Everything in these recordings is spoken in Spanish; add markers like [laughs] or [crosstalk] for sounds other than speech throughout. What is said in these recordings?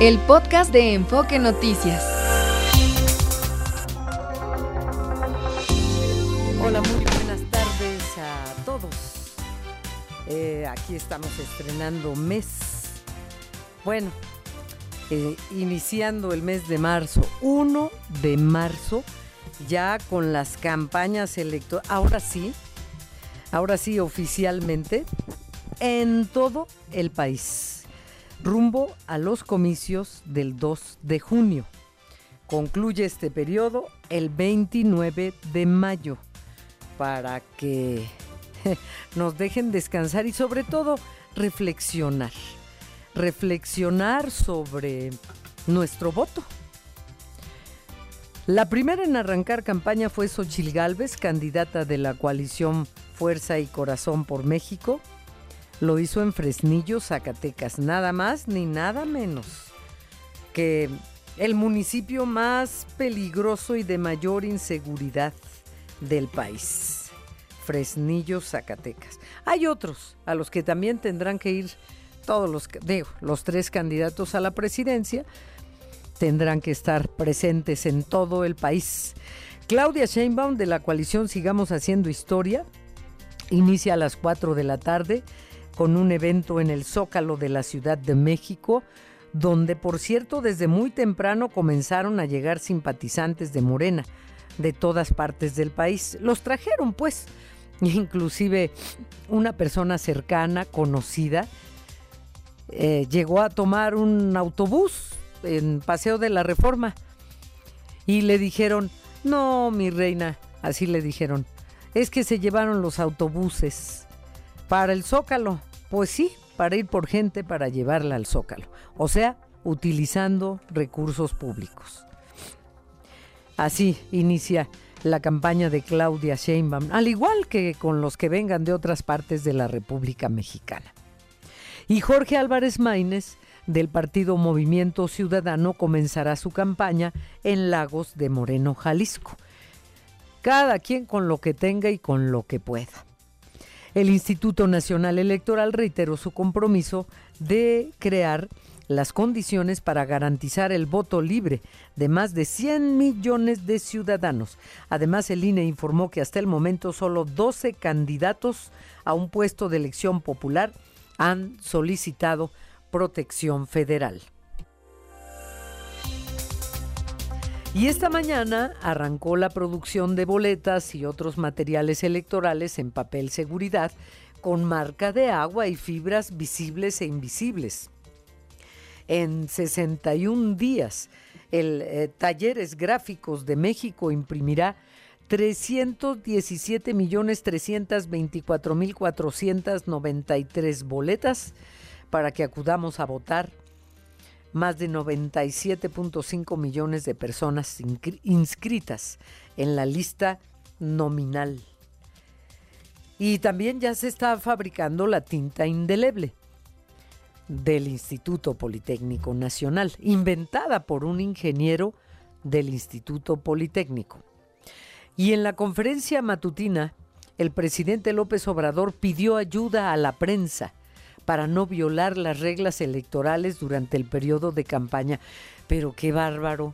el podcast de Enfoque Noticias. Hola, muy buenas tardes a todos. Eh, aquí estamos estrenando mes. Bueno, eh, iniciando el mes de marzo, 1 de marzo, ya con las campañas electorales. Ahora sí, ahora sí oficialmente, en todo el país rumbo a los comicios del 2 de junio. Concluye este periodo el 29 de mayo para que [laughs] nos dejen descansar y sobre todo reflexionar. Reflexionar sobre nuestro voto. La primera en arrancar campaña fue Xochil Gálvez, candidata de la coalición Fuerza y Corazón por México, lo hizo en Fresnillo, Zacatecas, nada más ni nada menos que el municipio más peligroso y de mayor inseguridad del país. Fresnillo, Zacatecas. Hay otros a los que también tendrán que ir todos los, los tres candidatos a la presidencia, tendrán que estar presentes en todo el país. Claudia Sheinbaum de la coalición Sigamos Haciendo Historia inicia a las 4 de la tarde con un evento en el Zócalo de la Ciudad de México, donde por cierto desde muy temprano comenzaron a llegar simpatizantes de Morena de todas partes del país. Los trajeron pues, [laughs] inclusive una persona cercana, conocida, eh, llegó a tomar un autobús en Paseo de la Reforma y le dijeron, no, mi reina, así le dijeron, es que se llevaron los autobuses para el Zócalo. Pues sí, para ir por gente para llevarla al Zócalo. O sea, utilizando recursos públicos. Así inicia la campaña de Claudia Sheinbaum, al igual que con los que vengan de otras partes de la República Mexicana. Y Jorge Álvarez Maínez, del partido Movimiento Ciudadano, comenzará su campaña en Lagos de Moreno, Jalisco. Cada quien con lo que tenga y con lo que pueda. El Instituto Nacional Electoral reiteró su compromiso de crear las condiciones para garantizar el voto libre de más de 100 millones de ciudadanos. Además, el INE informó que hasta el momento solo 12 candidatos a un puesto de elección popular han solicitado protección federal. Y esta mañana arrancó la producción de boletas y otros materiales electorales en papel seguridad con marca de agua y fibras visibles e invisibles. En 61 días, el eh, Talleres Gráficos de México imprimirá 317.324.493 boletas para que acudamos a votar más de 97.5 millones de personas inscritas en la lista nominal. Y también ya se está fabricando la tinta indeleble del Instituto Politécnico Nacional, inventada por un ingeniero del Instituto Politécnico. Y en la conferencia matutina, el presidente López Obrador pidió ayuda a la prensa para no violar las reglas electorales durante el periodo de campaña. Pero qué bárbaro.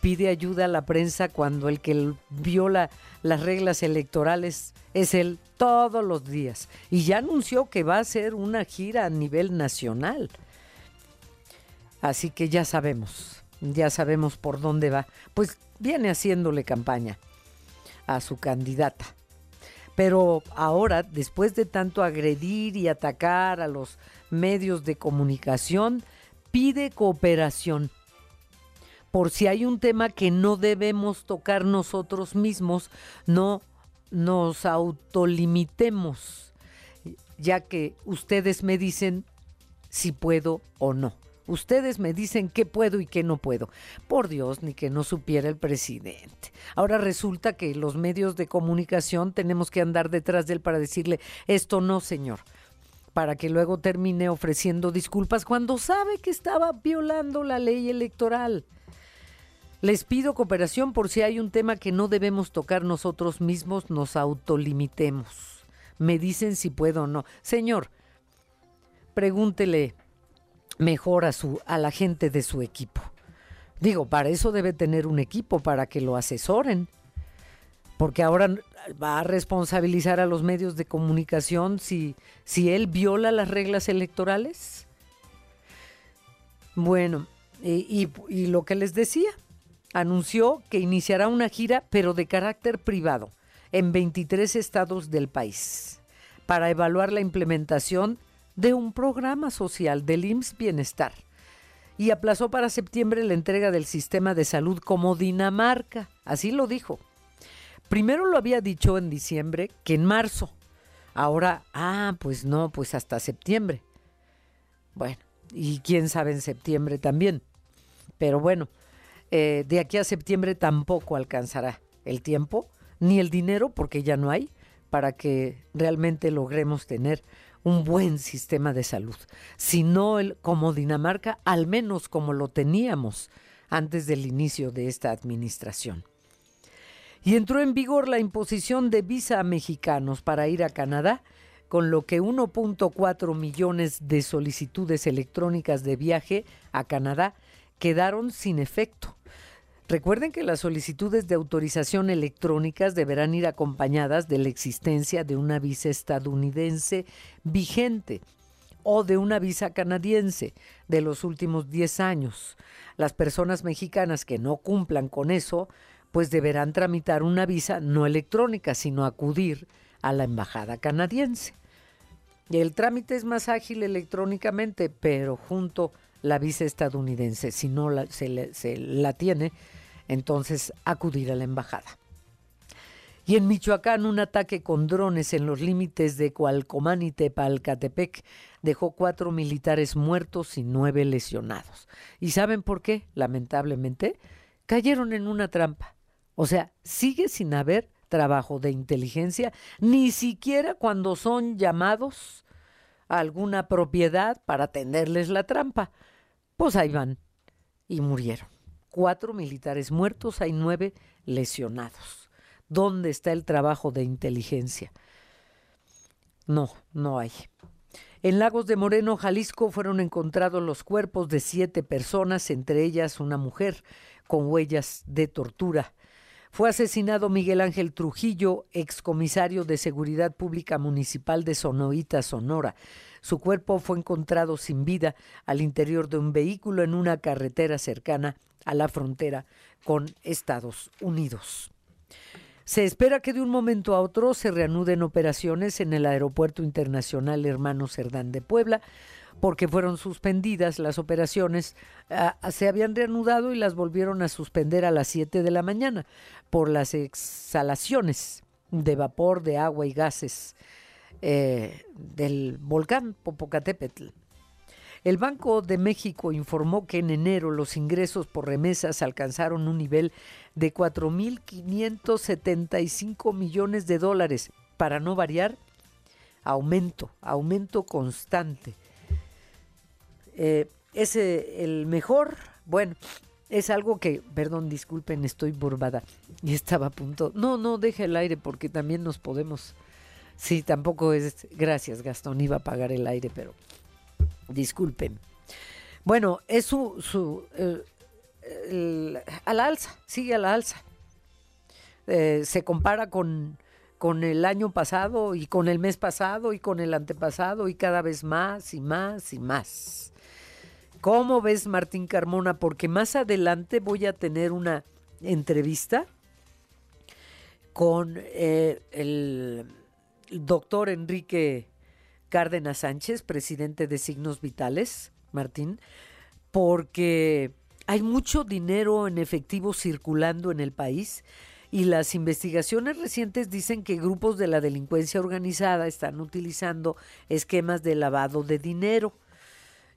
Pide ayuda a la prensa cuando el que viola las reglas electorales es él todos los días. Y ya anunció que va a hacer una gira a nivel nacional. Así que ya sabemos, ya sabemos por dónde va. Pues viene haciéndole campaña a su candidata. Pero ahora, después de tanto agredir y atacar a los medios de comunicación, pide cooperación. Por si hay un tema que no debemos tocar nosotros mismos, no nos autolimitemos, ya que ustedes me dicen si puedo o no. Ustedes me dicen qué puedo y qué no puedo. Por Dios, ni que no supiera el presidente. Ahora resulta que los medios de comunicación tenemos que andar detrás de él para decirle, esto no, señor para que luego termine ofreciendo disculpas cuando sabe que estaba violando la ley electoral. Les pido cooperación por si hay un tema que no debemos tocar nosotros mismos, nos autolimitemos. Me dicen si puedo o no. Señor, pregúntele mejor a, su, a la gente de su equipo. Digo, para eso debe tener un equipo, para que lo asesoren. Porque ahora va a responsabilizar a los medios de comunicación si, si él viola las reglas electorales. Bueno, y, y lo que les decía, anunció que iniciará una gira, pero de carácter privado, en 23 estados del país, para evaluar la implementación de un programa social del IMSS Bienestar y aplazó para septiembre la entrega del sistema de salud como Dinamarca. Así lo dijo. Primero lo había dicho en diciembre que en marzo. Ahora, ah, pues no, pues hasta septiembre. Bueno, y quién sabe en septiembre también. Pero bueno, eh, de aquí a septiembre tampoco alcanzará el tiempo ni el dinero, porque ya no hay, para que realmente logremos tener un buen sistema de salud, sino el, como Dinamarca, al menos como lo teníamos antes del inicio de esta administración. Y entró en vigor la imposición de visa a mexicanos para ir a Canadá, con lo que 1.4 millones de solicitudes electrónicas de viaje a Canadá quedaron sin efecto. Recuerden que las solicitudes de autorización electrónicas deberán ir acompañadas de la existencia de una visa estadounidense vigente o de una visa canadiense de los últimos 10 años. Las personas mexicanas que no cumplan con eso, pues deberán tramitar una visa no electrónica, sino acudir a la embajada canadiense. El trámite es más ágil electrónicamente, pero junto la visa estadounidense, si no la, se, se la tiene, entonces acudir a la embajada. Y en Michoacán, un ataque con drones en los límites de Cualcomán y Tepalcatepec dejó cuatro militares muertos y nueve lesionados. ¿Y saben por qué? Lamentablemente, cayeron en una trampa. O sea, sigue sin haber trabajo de inteligencia, ni siquiera cuando son llamados alguna propiedad para tenderles la trampa. Pues ahí van y murieron cuatro militares muertos, hay nueve lesionados. ¿Dónde está el trabajo de inteligencia? No, no hay. En Lagos de Moreno, Jalisco, fueron encontrados los cuerpos de siete personas, entre ellas una mujer con huellas de tortura. Fue asesinado Miguel Ángel Trujillo, excomisario de Seguridad Pública Municipal de Sonoita, Sonora. Su cuerpo fue encontrado sin vida al interior de un vehículo en una carretera cercana a la frontera con Estados Unidos. Se espera que de un momento a otro se reanuden operaciones en el Aeropuerto Internacional Hermano Cerdán de Puebla, porque fueron suspendidas las operaciones, ah, se habían reanudado y las volvieron a suspender a las 7 de la mañana por las exhalaciones de vapor, de agua y gases eh, del volcán Popocatépetl. El Banco de México informó que en enero los ingresos por remesas alcanzaron un nivel de 4.575 millones de dólares. Para no variar, aumento, aumento constante. Eh, es el mejor, bueno, es algo que, perdón, disculpen, estoy burbada y estaba a punto. No, no, deja el aire porque también nos podemos. Sí, tampoco es. Gracias, Gastón, iba a apagar el aire, pero Disculpen. Bueno, es su, su a la alza, sigue a la alza. Eh, se compara con, con el año pasado y con el mes pasado y con el antepasado y cada vez más y más y más. ¿Cómo ves, Martín Carmona? Porque más adelante voy a tener una entrevista con eh, el doctor Enrique Cárdenas Sánchez, presidente de Signos Vitales, Martín, porque hay mucho dinero en efectivo circulando en el país y las investigaciones recientes dicen que grupos de la delincuencia organizada están utilizando esquemas de lavado de dinero.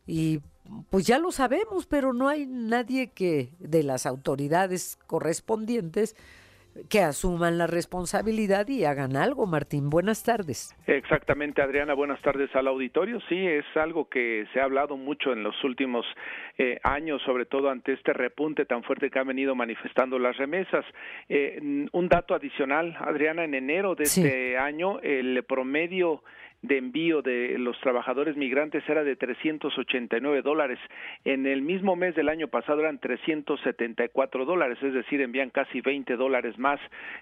Y pues ya lo sabemos, pero no hay nadie que de las autoridades correspondientes que asuman la responsabilidad y hagan algo. Martín, buenas tardes. Exactamente, Adriana, buenas tardes al auditorio. Sí, es algo que se ha hablado mucho en los últimos eh, años, sobre todo ante este repunte tan fuerte que han venido manifestando las remesas. Eh, un dato adicional, Adriana, en enero de este año el promedio de envío de los trabajadores migrantes era de 389 dólares. En el mismo mes del año pasado eran 374 dólares, es decir, envían casi 20 dólares más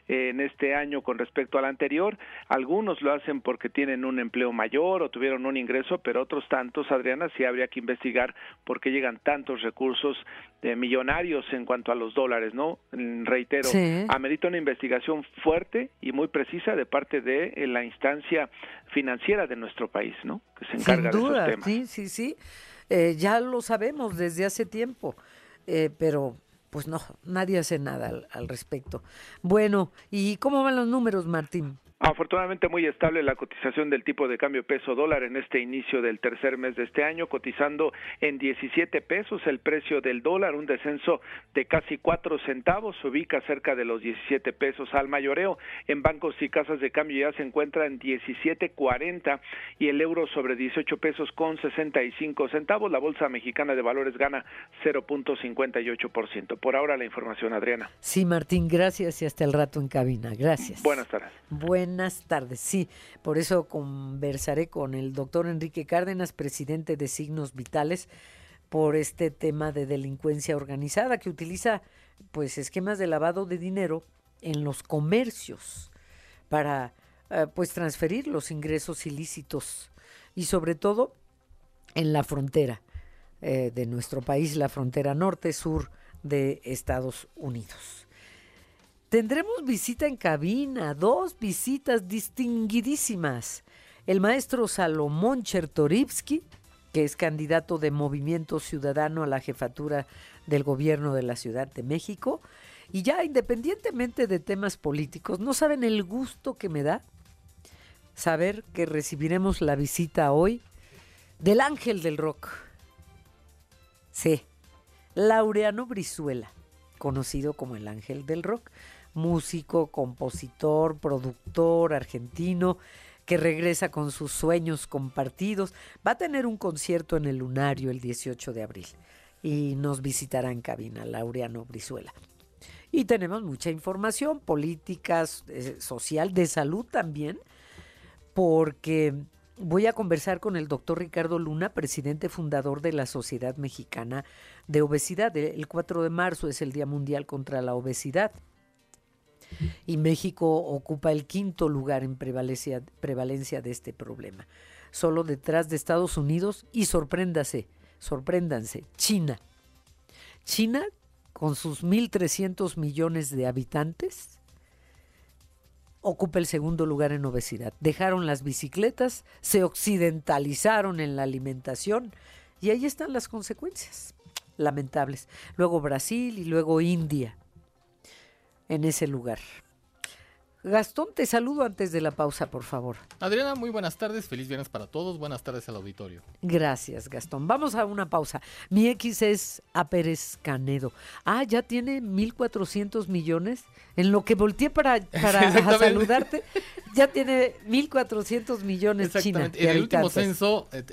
eh, en este año con respecto al anterior. Algunos lo hacen porque tienen un empleo mayor o tuvieron un ingreso, pero otros tantos, Adriana, sí habría que investigar por qué llegan tantos recursos de millonarios en cuanto a los dólares, ¿no? Mm, reitero, amerita una investigación fuerte y muy precisa de parte de eh, la instancia financiera de nuestro país, ¿no? Que se encarga de esos temas. Sí, sí, sí. Eh, ya lo sabemos desde hace tiempo, eh, pero pues no, nadie hace nada al respecto. Bueno, ¿y cómo van los números, Martín? Afortunadamente muy estable la cotización del tipo de cambio peso dólar en este inicio del tercer mes de este año, cotizando en 17 pesos el precio del dólar, un descenso de casi 4 centavos, se ubica cerca de los 17 pesos al mayoreo. En bancos y casas de cambio ya se encuentra en 17.40 y el euro sobre 18 pesos con 65 centavos. La bolsa mexicana de valores gana 0.58%. Por ahora la información, Adriana. Sí, Martín, gracias y hasta el rato en cabina. Gracias. Buenas tardes buenas tardes. Sí, por eso conversaré con el doctor Enrique Cárdenas, presidente de Signos Vitales, por este tema de delincuencia organizada que utiliza pues esquemas de lavado de dinero en los comercios para eh, pues transferir los ingresos ilícitos y sobre todo en la frontera eh, de nuestro país, la frontera norte-sur de Estados Unidos. Tendremos visita en cabina, dos visitas distinguidísimas. El maestro Salomón Chertorivsky, que es candidato de Movimiento Ciudadano a la jefatura del gobierno de la Ciudad de México. Y ya independientemente de temas políticos, ¿no saben el gusto que me da saber que recibiremos la visita hoy del ángel del rock? Sí, Laureano Brizuela, conocido como el ángel del rock músico, compositor, productor argentino que regresa con sus sueños compartidos. Va a tener un concierto en el Lunario el 18 de abril y nos visitará en cabina Laureano Brizuela. Y tenemos mucha información, políticas, eh, social, de salud también, porque voy a conversar con el doctor Ricardo Luna, presidente fundador de la Sociedad Mexicana de Obesidad. El 4 de marzo es el Día Mundial contra la Obesidad y México ocupa el quinto lugar en prevalencia, prevalencia de este problema. Solo detrás de Estados Unidos y sorpréndase, sorpréndanse, China. China, con sus 1.300 millones de habitantes, ocupa el segundo lugar en obesidad. Dejaron las bicicletas, se occidentalizaron en la alimentación y ahí están las consecuencias lamentables. Luego Brasil y luego India en ese lugar. Gastón, te saludo antes de la pausa, por favor. Adriana, muy buenas tardes, feliz viernes para todos, buenas tardes al auditorio. Gracias, Gastón. Vamos a una pausa. Mi X es a Pérez Canedo. Ah, ya tiene 1.400 millones. En lo que volteé para, [laughs] para saludarte, ya tiene 1.400 millones China. En el último censo, eh,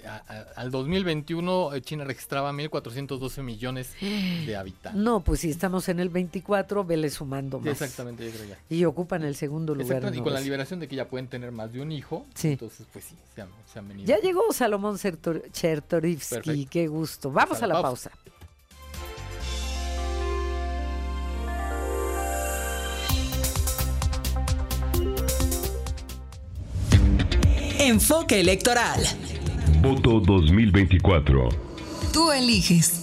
al 2021, eh, China registraba 1.412 millones de habitantes. No, pues si estamos en el 24, vele sumando más. Exactamente, yo creo ya. Y ocupan el segundo lugar. y con la liberación de que ya pueden tener más de un hijo, entonces pues sí, se han, venido. Ya llegó Salomón Chertorivsky, qué gusto. Vamos a la pausa. Enfoque electoral. Voto 2024. Tú eliges.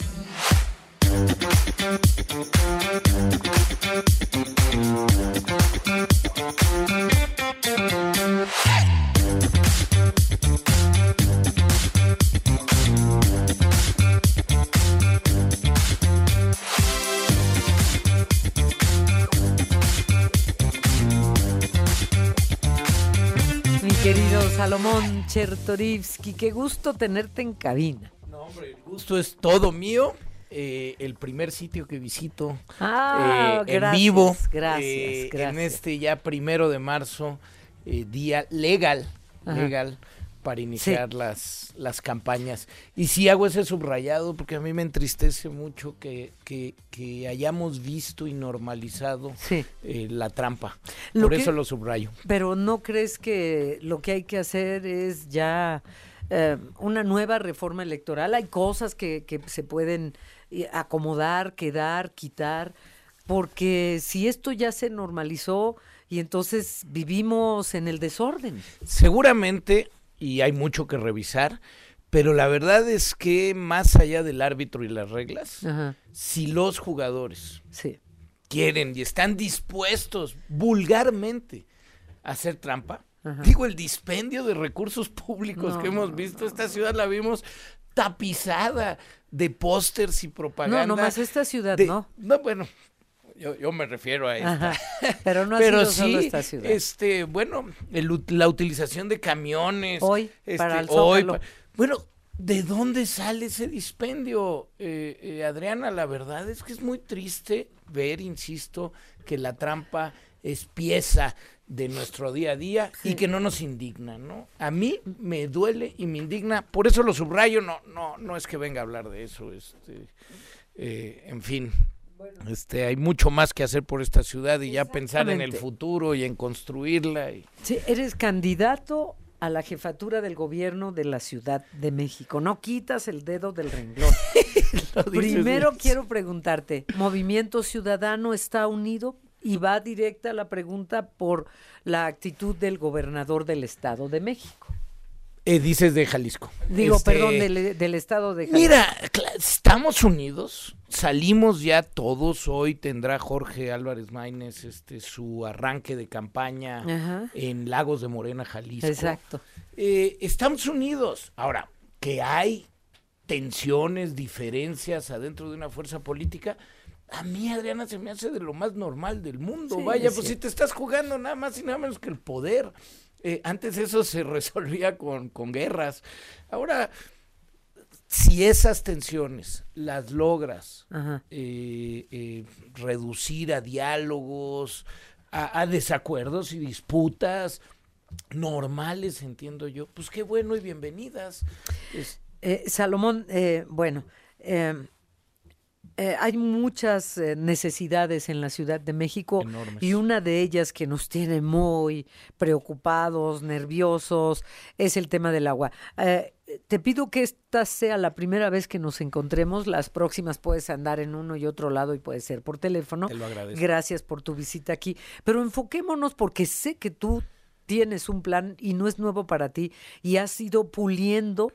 Salomón Chertorivsky, qué gusto tenerte en cabina. No, hombre, el gusto es todo mío. Eh, el primer sitio que visito ah, eh, en vivo gracias, eh, en este ya primero de marzo, día legal, legal para iniciar las, las campañas. Y sí hago ese subrayado porque a mí me entristece mucho que, que, que hayamos visto y normalizado Sí. eh, la trampa. Lo Por que- eso lo subrayo. Pero ¿no crees que lo que hay que hacer es ya eh, una nueva reforma electoral? Hay cosas que, que se pueden eh, acomodar, quedar, quitar, porque si esto ya se normalizó y entonces vivimos en el desorden. Seguramente, y hay mucho que revisar, pero la verdad es que más allá del árbitro y las reglas, Ajá, si los jugadores sí. quieren y están dispuestos vulgarmente a hacer trampa, Ajá. digo, el dispendio de recursos públicos No, que hemos no, visto, esta ciudad la vimos tapizada de pósters y propaganda. No, nomás esta ciudad, de- ¿no? No, bueno, yo, yo me refiero a esta. Ajá. Pero no ha Pero sido solo esta ciudad. este, bueno, el la utilización de camiones. Hoy, este, para el hoy pa- bueno, ¿de dónde sale ese dispendio, eh, eh, Adriana? La verdad es que es muy triste ver, insisto, que la trampa es pieza de nuestro día a día y que no nos indigna, ¿no? A mí me duele y me indigna, por eso lo subrayo, no, no, no es que venga a hablar de eso, este, eh, en fin, este, hay mucho más que hacer por esta ciudad y ya pensar en el futuro y en construirla. Y... Sí, eres candidato a la jefatura del gobierno de la Ciudad de México. No quitas el dedo del renglón. [laughs] Primero bien. quiero preguntarte, ¿Movimiento Ciudadano está unido? Y va directa la pregunta por la actitud del gobernador del Estado de México. Eh, dices de Jalisco. Digo, Este, perdón, del, del Estado de Jalisco. Mira, estamos unidos, salimos ya todos, hoy tendrá Jorge Álvarez Maínez este, su arranque de campaña Ajá. en Lagos de Morena, Jalisco. Exacto. Eh, estamos unidos. Ahora, que hay tensiones, diferencias adentro de una fuerza política, a mí, Adriana, se me hace de lo más normal del mundo. Sí, Vaya, es pues si te estás jugando nada más y nada menos que el poder. Eh, antes eso se [laughs] resolvía con, con guerras. Ahora, si esas tensiones las logras eh, eh, reducir a diálogos, a, a desacuerdos y disputas normales, entiendo yo, pues qué bueno y bienvenidas. Es- Salomón, eh, bueno, eh, hay muchas eh, necesidades en la Ciudad de México Enormes. y una de ellas que nos tiene muy preocupados, nerviosos, es el tema del agua. Eh, te pido que esta sea la primera vez que nos encontremos. Las próximas puedes andar en uno y otro lado y puede ser por teléfono. Te lo agradezco. Gracias por tu visita aquí. Pero enfoquémonos porque sé que tú tienes un plan y no es nuevo para ti y has ido puliendo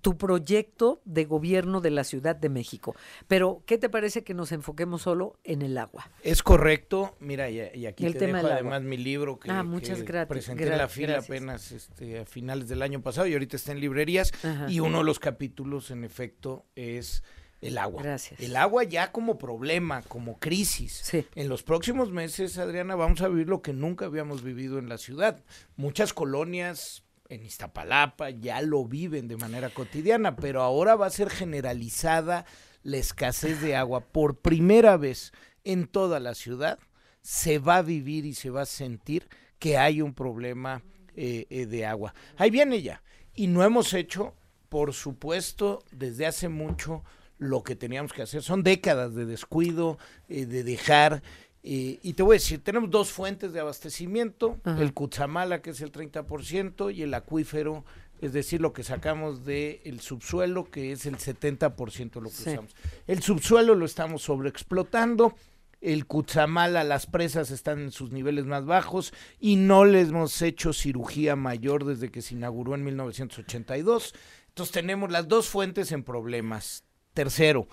tu proyecto de gobierno de la Ciudad de México. Pero, ¿qué te parece que nos enfoquemos solo en el agua? Es correcto, mira, y, y aquí El te tema dejo además mi libro que, Ah, muchas que gratis, presenté gra- en la fila gracias. apenas este, a finales del año pasado y ahorita está en librerías Ajá. y uno de los capítulos en efecto es el agua. Gracias. El agua ya como problema, como crisis. Sí. En los próximos meses, Adriana, vamos a vivir lo que nunca habíamos vivido en la ciudad. Muchas colonias en Iztapalapa ya lo viven de manera cotidiana, pero ahora va a ser generalizada la escasez de agua por primera vez en toda la ciudad. Se va a vivir y se va a sentir que hay un problema eh, eh, de agua. Ahí viene ya. Y no hemos hecho, por supuesto, desde hace mucho lo que teníamos que hacer. Son décadas de descuido, eh, de dejar. Eh, y te voy a decir, tenemos dos fuentes de abastecimiento, Ajá. el Cutzamala, que es el 30%, y el acuífero, es decir, lo que sacamos del subsuelo, que es el 70% de lo que Sí. usamos. El subsuelo lo estamos sobreexplotando, el Cutzamala, las presas están en sus niveles más bajos y no les hemos hecho cirugía mayor desde que se inauguró en 1982. Entonces tenemos las dos fuentes en problemas. Tercero,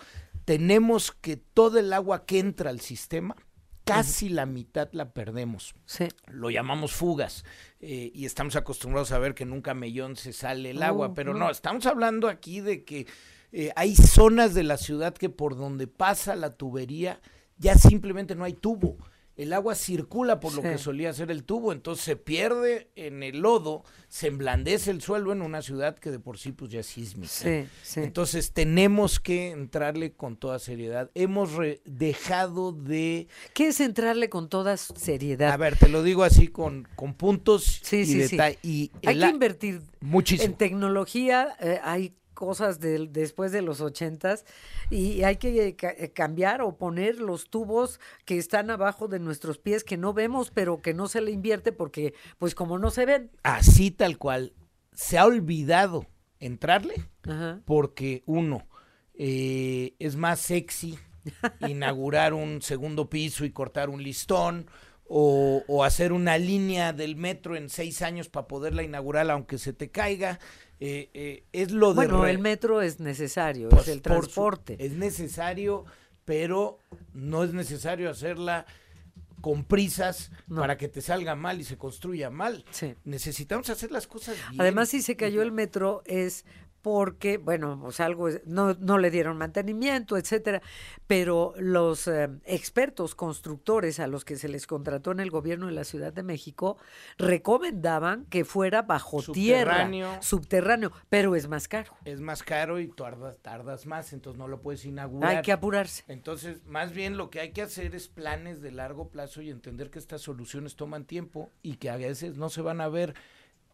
tenemos que todo el agua que entra al sistema, casi la mitad la perdemos Sí. lo llamamos fugas eh, y estamos acostumbrados a ver que nunca mellón se sale el agua, Oh, pero no. no, estamos hablando aquí de que eh, hay zonas de la ciudad que por donde pasa la tubería ya simplemente no hay tubo el agua circula por lo Sí. que solía ser el tubo, entonces se pierde en el lodo, se emblandece el suelo en una ciudad que de por sí pues ya es sísmica. Sí, sí. Entonces tenemos que entrarle con toda seriedad. Hemos re- dejado de, ¿Qué es entrarle con toda seriedad? a ver, te lo digo así con, con puntos Sí, y sí, sí. detalle. Y Hay que invertir muchísimo. en tecnología. eh, hay cosas del- después de los ochentas y hay que eh, ca- cambiar o poner los tubos que están abajo de nuestros pies que no vemos pero que no se le invierte porque pues como no se ven Así tal cual. Se ha olvidado entrarle Ajá. porque uno eh, es más sexy [laughs] inaugurar un segundo piso y cortar un listón o, o hacer una línea del metro en seis años para poderla inaugurar aunque se te caiga. Eh, eh, es lo de bueno el metro es necesario pues, es el su- transporte es necesario, pero no es necesario hacerla con prisas No. para que te salga mal y se construya mal. Sí. Necesitamos hacer las cosas bien. Además, si se cayó el metro es porque, bueno, pues algo, no, no le dieron mantenimiento, etcétera, pero los eh, expertos constructores a los que se les contrató en el gobierno de la Ciudad de México recomendaban que fuera bajo Subterráneo. tierra, subterráneo, pero es más caro. es más caro y tardas, tardas más, entonces no lo puedes inaugurar. Hay que apurarse. Entonces, más bien lo que hay que hacer es planes de largo plazo y entender que estas soluciones toman tiempo y que a veces no se van a ver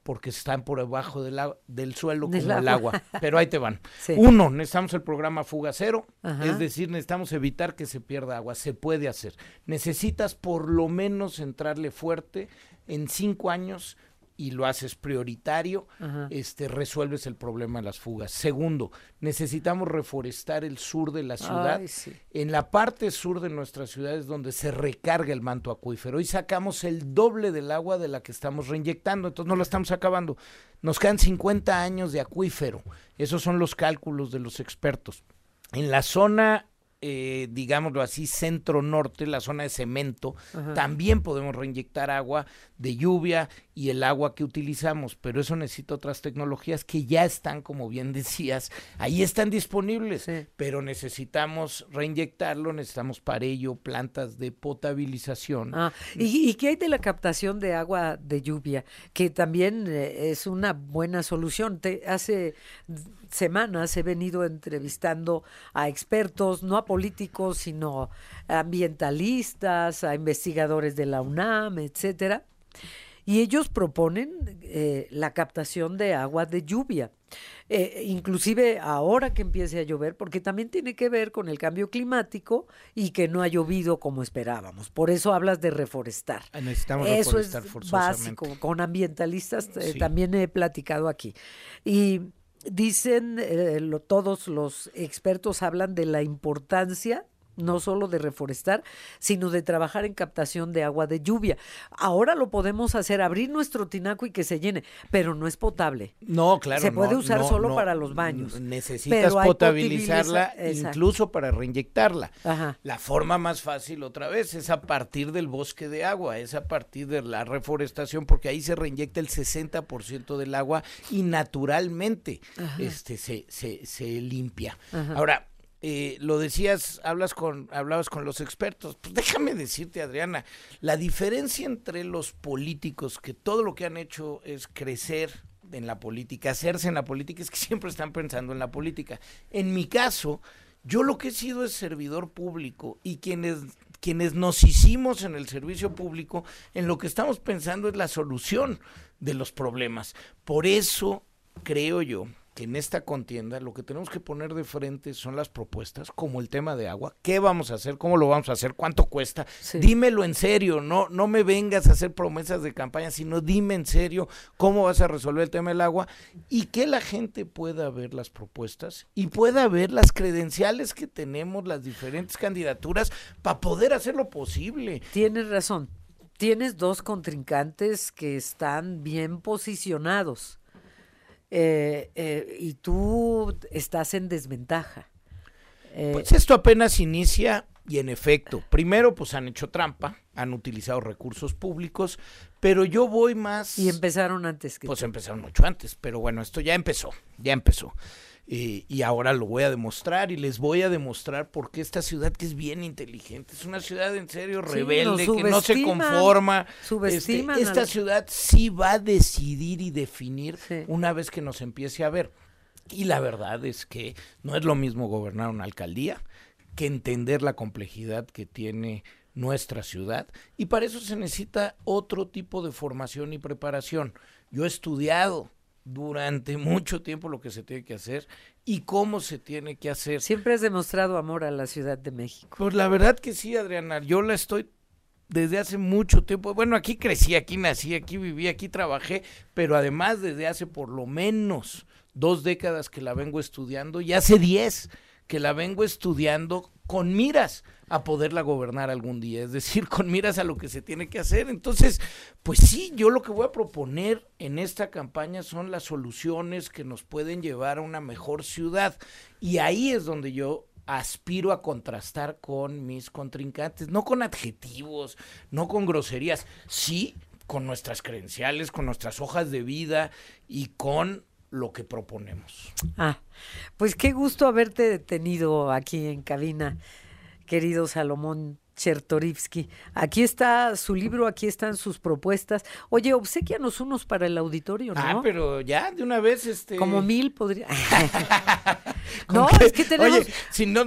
porque están por debajo del, agua- del suelo Del como el agua. agua. Pero ahí te van. [laughs] Sí. Uno, necesitamos el programa Fuga Cero, Ajá. es decir, necesitamos evitar que se pierda agua. Se puede hacer. Necesitas por lo menos entrarle fuerte en cinco años y lo haces prioritario, este, resuelves el problema de las fugas. Segundo, necesitamos reforestar el sur de la ciudad. Ay, sí. En la parte sur de nuestra ciudad es donde se recarga el manto acuífero y sacamos el doble del agua de la que estamos reinyectando, entonces no la estamos acabando. Nos quedan 50 años de acuífero, esos son los cálculos de los expertos. En la zona, eh, digámoslo así, centro-norte, la zona de cemento, también podemos reinyectar agua de lluvia y el agua que utilizamos, pero eso necesita otras tecnologías que ya están, como bien decías, ahí están disponibles, Sí. pero necesitamos reinyectarlo, necesitamos para ello plantas de potabilización. Ah, ¿y, ¿Y qué hay de la captación de agua de lluvia? Que también eh, es una buena solución. Te- hace semanas he venido entrevistando a expertos, no a políticos, sino ambientalistas, a investigadores de la UNAM, etcétera. Y ellos proponen eh, la captación de agua de lluvia, Eh, inclusive ahora que empiece a llover, porque también tiene que ver con el cambio climático y que no ha llovido como esperábamos. Por eso hablas de reforestar. Ah, Necesitamos Eso es reforestar forzosamente. básico. Con ambientalistas eh, Sí. también he platicado aquí. Y dicen, eh, lo- todos los expertos hablan de la importancia no solo de reforestar, sino de trabajar en captación de agua de lluvia. Ahora lo podemos hacer, abrir nuestro tinaco y que se llene, pero no es potable. No, claro. Se puede no, usar no, solo no, para los baños. Necesitas potabilizarla incluso para reinyectarla. Ajá. La forma más fácil otra vez es a partir del bosque de agua, es a partir de la reforestación, porque ahí se reinyecta el 60% del agua y naturalmente este se, se, se limpia. Ajá. Ahora, eh, lo decías, hablas con, hablabas con los expertos. Pues déjame decirte, Adriana, la diferencia entre los políticos, que todo lo que han hecho es crecer en la política, hacerse en la política, es que [laughs] siempre están pensando en la política. En mi caso, yo lo que he sido es servidor público y quienes quienes nos hicimos en el servicio público, en lo que estamos pensando es la solución de los problemas. Por eso creo yo que en esta contienda lo que tenemos que poner de frente son las propuestas, como el tema de agua. ¿Qué vamos a hacer? ¿Cómo lo vamos a hacer? ¿Cuánto cuesta? Sí. Dímelo en serio, no, no me vengas a hacer promesas de campaña, sino dime en serio cómo vas a resolver el tema del agua y que la gente pueda ver las propuestas y pueda ver las credenciales que tenemos, las diferentes candidaturas, para poder hacer lo posible. Tienes razón. Tienes dos contrincantes que están bien posicionados. Eh, eh, y tú estás en desventaja. Eh, Pues esto apenas inicia y en efecto, primero pues han hecho trampa, han utilizado recursos públicos, pero yo voy más... Y empezaron antes que... Pues empezaron mucho antes, pero bueno, esto ya empezó, ya empezó. Eh, y ahora lo voy a demostrar y les voy a demostrar por qué esta ciudad que es bien inteligente, es una ciudad en serio rebelde, que no se conforma. Este, esta ciudad sí va a decidir y definir Sí. una vez que nos empiece a ver. Y la verdad es que no es lo mismo gobernar una alcaldía que entender la complejidad que tiene nuestra ciudad y para eso se necesita otro tipo de formación y preparación. Yo he estudiado durante mucho tiempo lo que se tiene que hacer y cómo se tiene que hacer. Siempre has demostrado amor a la Ciudad de México. Pues la verdad que sí, Adriana, yo la estoy desde hace mucho tiempo. Bueno, aquí crecí, aquí nací, aquí viví, aquí trabajé, pero además desde hace por lo menos dos décadas que la vengo estudiando y hace diez que la vengo estudiando con miras a poderla gobernar algún día, es decir, con miras a lo que se tiene que hacer. Entonces, pues sí, yo lo que voy a proponer en esta campaña son las soluciones que nos pueden llevar a una mejor ciudad. Y ahí es donde yo aspiro a contrastar con mis contrincantes, no con adjetivos, no con groserías, sí con nuestras credenciales, con nuestras hojas de vida y con lo que proponemos. Ah, pues qué gusto haberte tenido aquí en cabina, querido Salomón Chertorivsky. Aquí está su libro, aquí están sus propuestas. Oye, obsequianos unos para el auditorio, ¿no? Ah, pero ya de una vez este Como mil podría. [laughs] [laughs] ¿con no, qué? es que tenemos. Oye, si no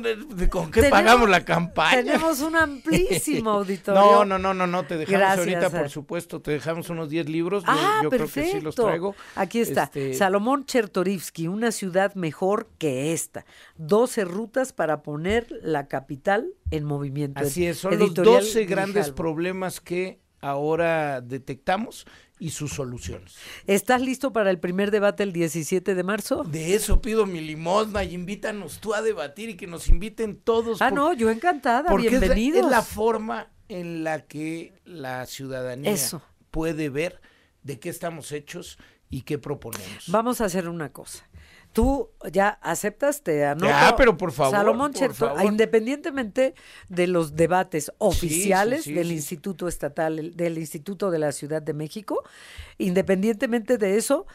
con qué tenemos- pagamos la campaña? Tenemos un amplísimo [laughs] auditorio. No, no, no, no, no, te dejamos Gracias, ahorita, por supuesto, te dejamos unos 10 libros. Yo, Ah, yo creo perfecto. que sí los traigo. Aquí está. Este, Salomón Chertorivsky, una ciudad mejor que esta. 12 rutas para poner la capital en movimiento. Así es, son Editorial los 12 grandes Grijalvo. problemas que ahora detectamos y sus soluciones. ¿Estás listo para el primer debate el 17 de marzo? De eso pido mi limosna y invítanos tú a debatir y que nos inviten todos. Ah, por- no, yo encantada. porque es la- Bienvenidos. Es la, forma en la que la ciudadanía Eso. puede ver de qué estamos hechos y qué proponemos. Vamos a hacer una cosa. Tú ya aceptas, te anoto. Ya, pero por favor, Salomón por Cherto- favor. independientemente de los debates oficiales sí, del sí. Instituto Estatal, del Instituto de la Ciudad de México, independientemente de eso,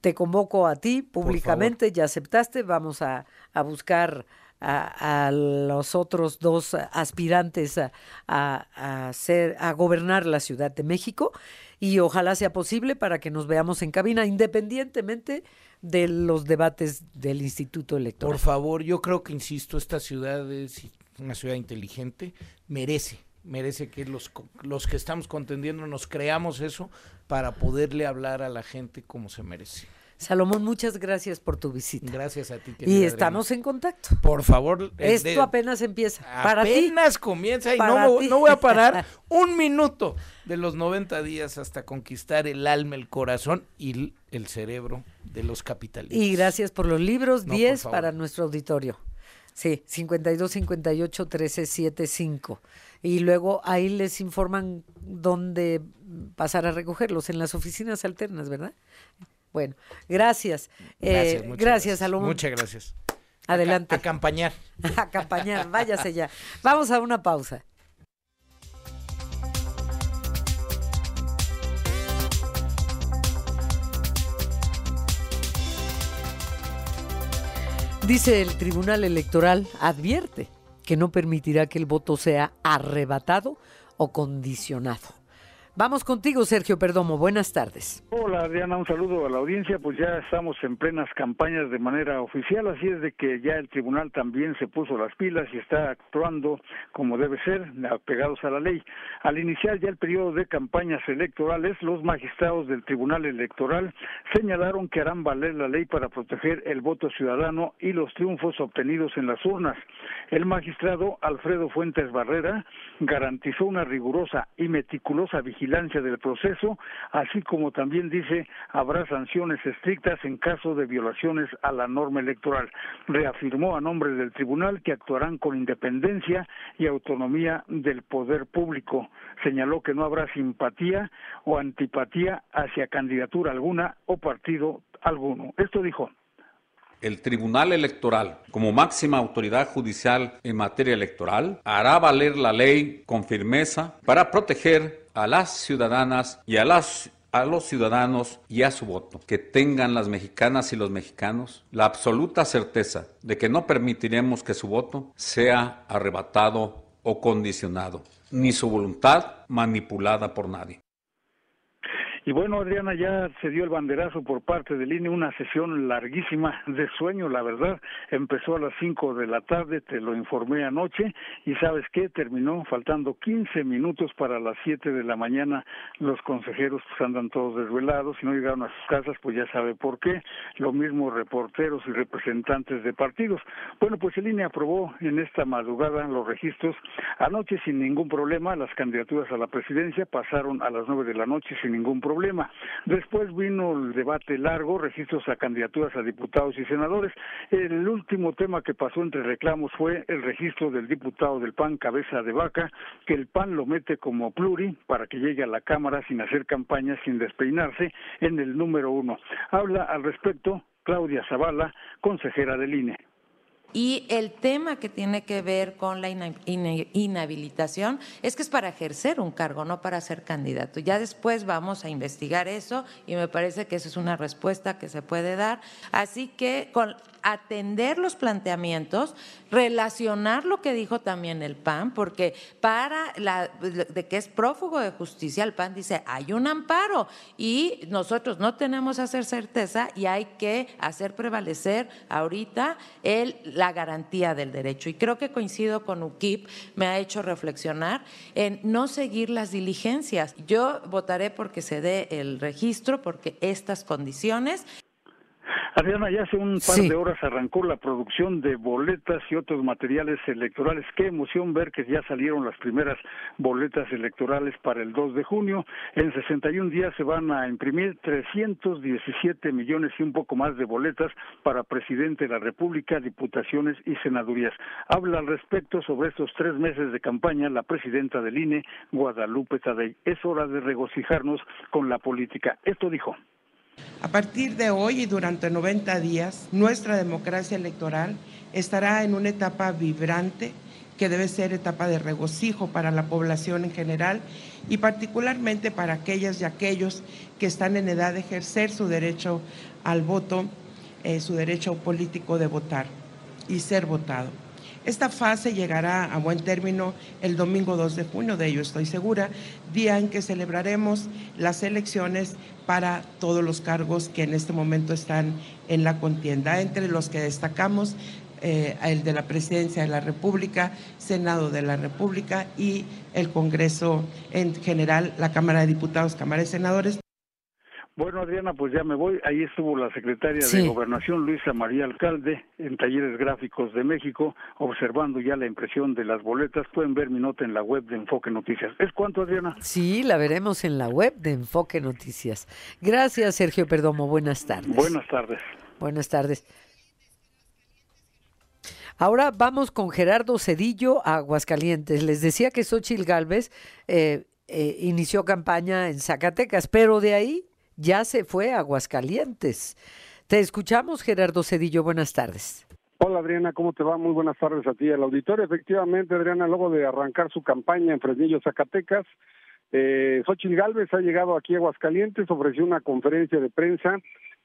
te convoco a ti públicamente, ya aceptaste, vamos a, a buscar a, a los otros dos aspirantes a, a, a ser, a gobernar la Ciudad de México y ojalá sea posible para que nos veamos en cabina, independientemente de los debates del Instituto Electoral. Por favor, yo creo que, insisto, esta ciudad es una ciudad inteligente, merece, merece que los, los que estamos contendiendo nos creamos eso para poderle hablar a la gente como se merece. Salomón, muchas gracias por tu visita. Gracias a ti. Y estamos en contacto. Por favor. eh, Esto de- apenas empieza. Para ti. apenas comienza y no, ti. no voy a parar [laughs] un minuto de los 90 días hasta conquistar el alma, el corazón y el cerebro de los capitalistas. Y gracias por los libros, No, por 10 favor. para nuestro auditorio. Sí, 52 58 13 75. Y luego ahí les informan dónde pasar a recogerlos en las oficinas alternas, ¿verdad? Bueno, gracias. Eh, Gracias, gracias, muchas Salomón. Muchas gracias. Adelante. A, campañar. A [laughs] acompañar, váyase ya. Vamos a una pausa. Dice el Tribunal Electoral, advierte que no permitirá que el voto sea arrebatado o condicionado. Vamos contigo, Sergio Perdomo. Buenas tardes. Hola Adriana, un saludo a la audiencia. Pues ya estamos en plenas campañas de manera oficial, así es de que ya el tribunal también se puso las pilas y está actuando como debe ser, apegados a la ley. Al iniciar ya el periodo de campañas electorales, los magistrados del Tribunal Electoral señalaron que harán valer la ley para proteger el voto ciudadano y los triunfos obtenidos en las urnas. El magistrado Alfredo Fuentes Barrera garantizó una rigurosa y meticulosa vigilancia del proceso, así como también dice habrá sanciones estrictas en caso de violaciones a la norma electoral. Reafirmó a nombre del tribunal que actuarán con independencia y autonomía del poder público. Señaló que no habrá simpatía o antipatía hacia candidatura alguna o partido alguno. Esto dijo. El Tribunal Electoral, como máxima autoridad judicial en materia electoral, hará valer la ley con firmeza para proteger a las ciudadanas y a las a los ciudadanos y a su voto, que tengan las mexicanas y los mexicanos la absoluta certeza de que no permitiremos que su voto sea arrebatado o condicionado, ni su voluntad manipulada por nadie. Y bueno, Adriana, ya se dio el banderazo por parte del INE, una sesión larguísima de sueño, la verdad. Empezó a las 5 de la tarde, te lo informé anoche, y sabes qué, terminó faltando 15 minutos para las 7 de la mañana. Los consejeros pues andan todos desvelados, y no llegaron a sus casas, pues ya sabe por qué. Lo mismo reporteros y representantes de partidos. Bueno, pues el INE aprobó en esta madrugada los registros. Anoche sin ningún problema, las candidaturas a la presidencia pasaron a las 9 de la noche sin ningún problema problema. Después vino el debate largo, registros a candidaturas a diputados y senadores. El último tema que pasó entre reclamos fue el registro del diputado del PAN, cabeza de vaca, que el PAN lo mete como pluri para que llegue a la Cámara sin hacer campaña, sin despeinarse, en el número uno. Habla al respecto Claudia Zavala, consejera del INE. Y el tema que tiene que ver con la inhabilitación es que es para ejercer un cargo, no para ser candidato. Ya después vamos a investigar eso y me parece que esa es una respuesta que se puede dar. Así que con atender los planteamientos, relacionar lo que dijo también el PAN, porque para la de que es prófugo de justicia, el PAN dice, hay un amparo y nosotros no tenemos hacer certeza y hay que hacer prevalecer ahorita el, la garantía del derecho. Y creo que coincido con UKIP, me ha hecho reflexionar en no seguir las diligencias. Yo votaré porque se dé el registro, porque estas condiciones Adriana, ya hace un par de horas arrancó la producción de boletas y otros materiales electorales. Qué emoción ver que ya salieron las primeras boletas electorales para el 2 de junio. En 61 días se van a imprimir 317 millones y un poco más de boletas para presidente de la República, diputaciones y senadurías. Habla al respecto sobre estos tres meses de campaña la presidenta del INE, Guadalupe Tadei. Es hora de regocijarnos con la política. Esto dijo. A partir de hoy y durante 90 días, nuestra democracia electoral estará en una etapa vibrante que debe ser etapa de regocijo para la población en general y particularmente para aquellas y aquellos que están en edad de ejercer su derecho al voto, eh, su derecho político de votar y ser votado. Esta fase llegará a buen término el domingo 2 de junio, de ello estoy segura, día en que celebraremos las elecciones para todos los cargos que en este momento están en la contienda, entre los que destacamos eh, el de la Presidencia de la República, Senado de la República y el Congreso en general, la Cámara de Diputados, Cámara de Senadores. Bueno, Adriana, pues ya me voy. Ahí estuvo la secretaria de Gobernación, Luisa María Alcalde, en Talleres Gráficos de México, observando ya la impresión de las boletas. Pueden ver mi nota en la web de Enfoque Noticias. ¿Es cuánto, Adriana? Sí, la veremos en la web de Enfoque Noticias. Gracias, Sergio Perdomo. Buenas tardes. Buenas tardes. Buenas tardes. Ahora vamos con Gerardo Cedillo a Aguascalientes. Les decía que Xochil Gálvez eh, eh, inició campaña en Zacatecas, pero de ahí ya se fue a Aguascalientes. Te escuchamos, Gerardo Cedillo. Buenas tardes. Hola Adriana, ¿cómo te va? Muy buenas tardes a ti al auditorio. Efectivamente, Adriana, luego de arrancar su campaña en Fresnillo, Zacatecas, eh, Xochitl Galvez ha llegado aquí a Aguascalientes, ofreció una conferencia de prensa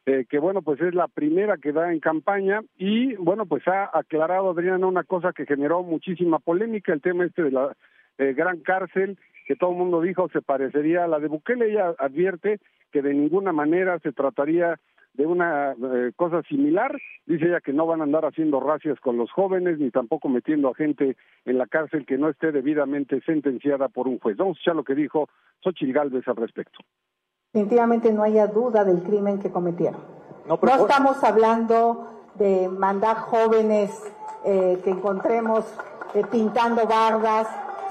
eh, que, bueno, pues es la primera que da en campaña y, bueno, pues ha aclarado, Adriana, una cosa que generó muchísima polémica, el tema este de la eh, gran cárcel, que todo el mundo dijo se parecería a la de Bukele. Ella advierte que de ninguna manera se trataría de una eh, cosa similar. Dice ella que no van a andar haciendo racias con los jóvenes ni tampoco metiendo a gente en la cárcel que no esté debidamente sentenciada por un juez. Vamos a escuchar lo que dijo Xochitl Galvez al respecto. Definitivamente no haya duda del crimen que cometieron. No, estamos hablando de mandar jóvenes eh, que encontremos eh, pintando bardas.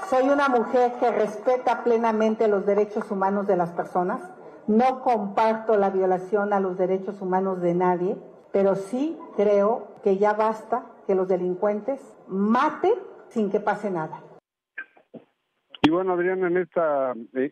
Soy una mujer que respeta plenamente los derechos humanos de las personas no comparto la violación a los derechos humanos de nadie, pero sí creo que ya basta que los delincuentes maten sin que pase nada. Y bueno, Adriana, en este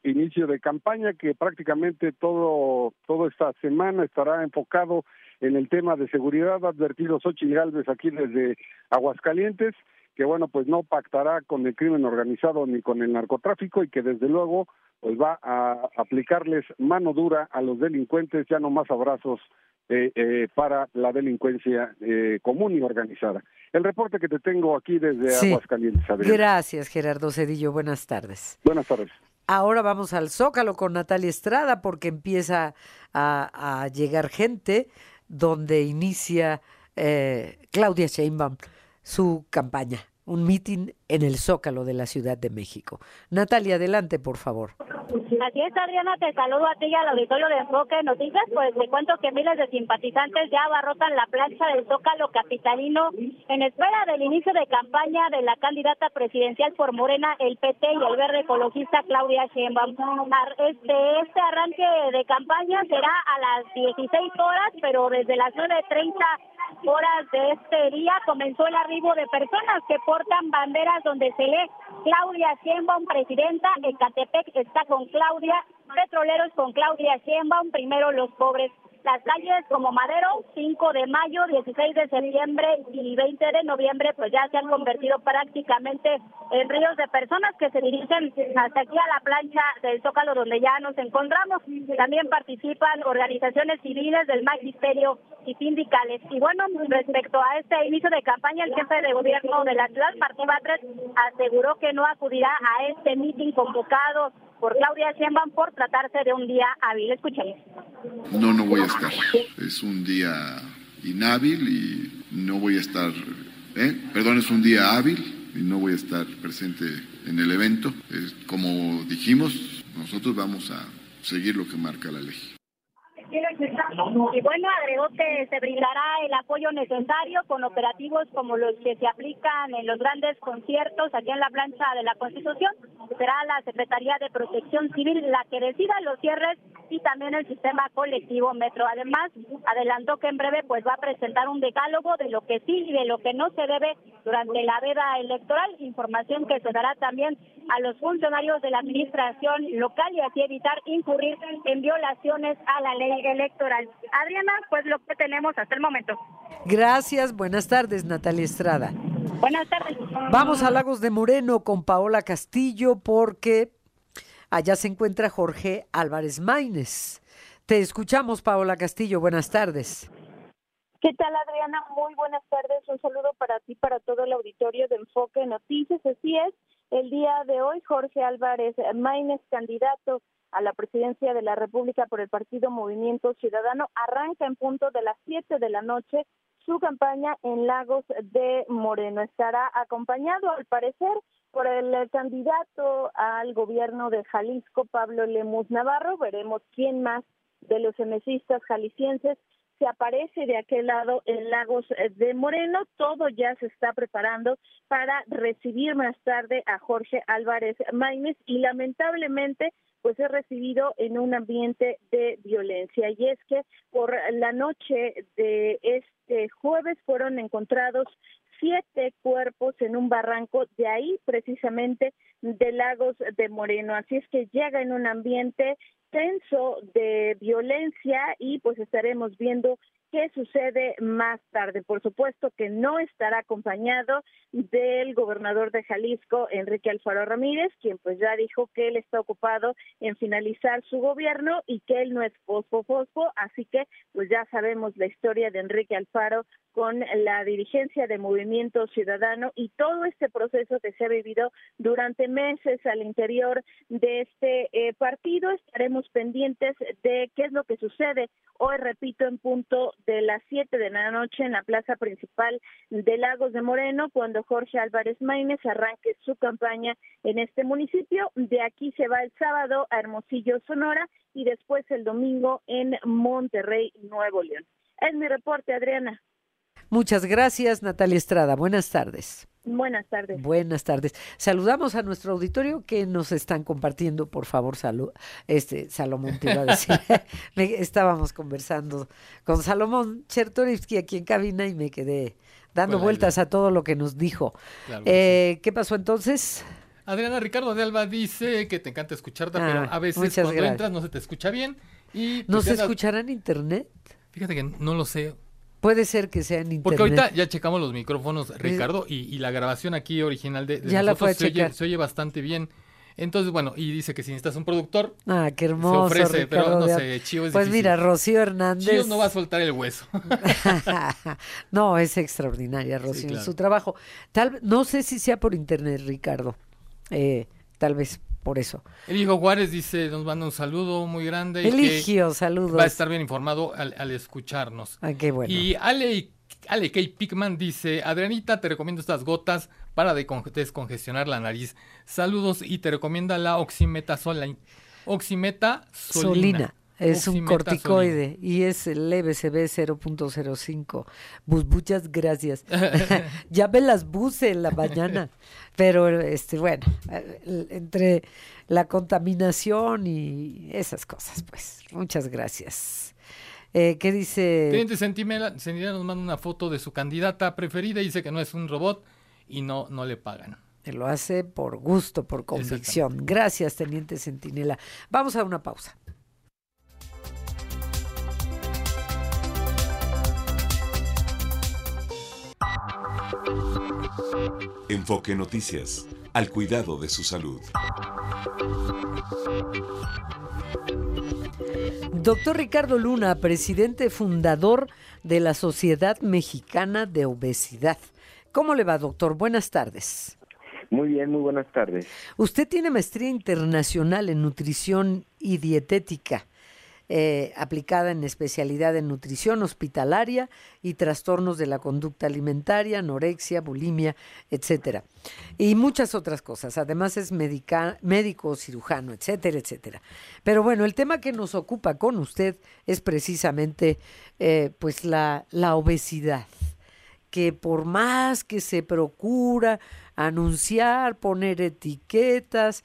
inicio de campaña que prácticamente todo toda esta semana estará enfocado en el tema de seguridad. Advertido Xochitl Galvez aquí desde Aguascalientes que bueno, pues no pactará con el crimen organizado ni con el narcotráfico y que desde luego pues va a aplicarles mano dura a los delincuentes, ya no más abrazos eh, eh, para la delincuencia eh, común y organizada. El reporte que te tengo aquí desde Aguascalientes. Gracias, Gerardo Cedillo. Buenas tardes. Buenas tardes. Ahora vamos al Zócalo con Natalia Estrada porque empieza a, a llegar gente donde inicia Claudia Sheinbaum su campaña un mitin en el Zócalo de la Ciudad de México. Natalia, adelante, por favor. Así es, Adriana, te saludo a ti y al auditorio de Enfoque Noticias. Pues te cuento que miles de simpatizantes ya abarrotan la plancha del Zócalo capitalino en espera del inicio de campaña de la candidata presidencial por Morena, el PT y el verde ecologista Claudia Sheinbaum. Este, este arranque de campaña será a las 16 horas, pero desde las 9.30 horas de este día comenzó el arribo de personas que portan banderas donde se lee Claudia Sheinbaum, presidenta, Ecatepec está con Claudia, Petroleros con Claudia Sheinbaum, primero los pobres las calles como Madero, 5 de mayo, 16 de septiembre y 20 de noviembre, pues ya se han convertido prácticamente en ríos de personas que se dirigen hasta aquí a la plancha del Zócalo donde ya nos encontramos. También participan organizaciones civiles del magisterio y sindicales. Y bueno, respecto a este inicio de campaña, el jefe de gobierno de la ciudad, Martí Batres, aseguró que no acudirá a este mitin convocado por Claudia Sheinbaum por tratarse de un día hábil. Escuchemos. No, no voy a estar. Es un día inhábil y no voy a estar, ¿eh? perdón, es un día hábil y no voy a estar presente en el evento. como dijimos, nosotros vamos a seguir lo que marca la ley. Y bueno, agregó que se brindará el apoyo necesario con operativos como los que se aplican en los grandes conciertos aquí en la plancha de la Constitución. Será la Secretaría de Protección Civil la que decida los cierres y también el sistema colectivo Metro. Además, adelantó que en breve pues va a presentar un decálogo de lo que sí y de lo que no se debe durante la veda electoral, información que se dará también a los funcionarios de la administración local y así evitar incurrir en violaciones a la ley electoral. Adriana, pues lo que tenemos hasta el momento. Gracias, buenas tardes, Natalia Estrada. Buenas tardes. Vamos a Lagos de Moreno con Paola Castillo porque allá se encuentra Jorge Álvarez Maínez. Te escuchamos, Paola Castillo. Buenas tardes. ¿Qué tal, Adriana? Muy buenas tardes. Un saludo para ti, para todo el auditorio de Enfoque Noticias. Así es, el día de hoy Jorge Álvarez Maínez, candidato a la presidencia de la República por el partido Movimiento Ciudadano. Arranca en punto de las 7 de la noche su campaña en Lagos de Moreno. Estará acompañado, al parecer, por el candidato al gobierno de Jalisco, Pablo Lemus Navarro. Veremos quién más de los emesistas jaliscienses se aparece de aquel lado en Lagos de Moreno. Todo ya se está preparando para recibir más tarde a Jorge Álvarez Maínez y lamentablemente pues es recibido en un ambiente de violencia. Y es que por la noche de este jueves fueron encontrados siete cuerpos en un barranco de ahí precisamente de Lagos de Moreno. Así es que llega en un ambiente tenso de violencia y pues estaremos viendo qué sucede más tarde. Por supuesto que no estará acompañado del gobernador de Jalisco, Enrique Alfaro Ramírez, quien pues ya dijo que él está ocupado en finalizar su gobierno y que él no es fosfo fosfo, así que pues ya sabemos la historia de Enrique Alfaro con la dirigencia de Movimiento Ciudadano y todo este proceso que se ha vivido durante meses al interior de este eh, partido. Estaremos pendientes de qué es lo que sucede hoy, repito, en punto de las 7 de la noche en la plaza principal de Lagos de Moreno, cuando Jorge Álvarez Maínez arranque su campaña en este municipio. De aquí se va el sábado a Hermosillo, Sonora, y después el domingo en Monterrey, Nuevo León. Es mi reporte, Adriana. Muchas gracias, Natalia Estrada. Buenas tardes. Buenas tardes. Buenas tardes. Saludamos a nuestro auditorio que nos están compartiendo, por favor, salud. Este, Salomón te iba a decir. [laughs] [laughs] Estábamos conversando con Salomón Chertorivsky aquí en cabina y me quedé dando vueltas a todo lo que nos dijo. Eh, ¿Qué pasó entonces? Adriana Ricardo de Alba dice que te encanta escucharte, pero ah, a veces cuando entras no se te escucha bien. Y ¿No se escuchará en internet? Fíjate que no lo sé. Puede ser que sea en internet. Porque ahorita ya checamos los micrófonos, Ricardo, y, la grabación aquí original de, ya la fue a se, oye, se oye bastante bien. Entonces, bueno, y dice que si necesitas un productor, ah, qué hermoso, se ofrece, pero no sé, Chío es Pues mira, Rocío Hernández. Chío no va a soltar el hueso. [laughs] no, es extraordinaria, Rocío, en su trabajo. Tal, no sé si sea por internet, Ricardo. Eh, tal vez por eso. El hijo Juárez dice, nos manda un saludo muy grande. Eligio, saludos. Va a estar bien informado al, escucharnos. Ah, qué bueno. Y Ale, Ale K. Pickman dice, Adrianita, te recomiendo estas gotas para descongestionar la nariz. Saludos y te recomienda la oximetasol oximeta solina. Es un corticoide y es el LBCB 0.05. Bus, muchas gracias. [laughs] ya me las buse en la mañana. [laughs] Pero, este, bueno, entre la contaminación y esas cosas, pues, muchas gracias. Eh, ¿Qué dice? Teniente Sentinela, nos manda una foto de su candidata preferida y dice que no es un robot y no, no le pagan. Lo hace por gusto, por convicción. Gracias, Teniente Centinela. Vamos a una pausa. Enfoque Noticias, al cuidado de su salud. Doctor Ricardo Luna, presidente fundador de la Sociedad Mexicana de Obesidad. ¿Cómo le va, doctor? Buenas tardes. Muy bien, muy buenas tardes. Usted tiene maestría internacional en nutrición y dietética. Eh, aplicada en especialidad en nutrición hospitalaria y trastornos de la conducta alimentaria, anorexia, bulimia, etcétera. Y muchas otras cosas. Además es médico, cirujano, etcétera, etcétera. Pero bueno, el tema que nos ocupa con usted es precisamente eh, pues la, la obesidad que por más que se procura anunciar, poner etiquetas,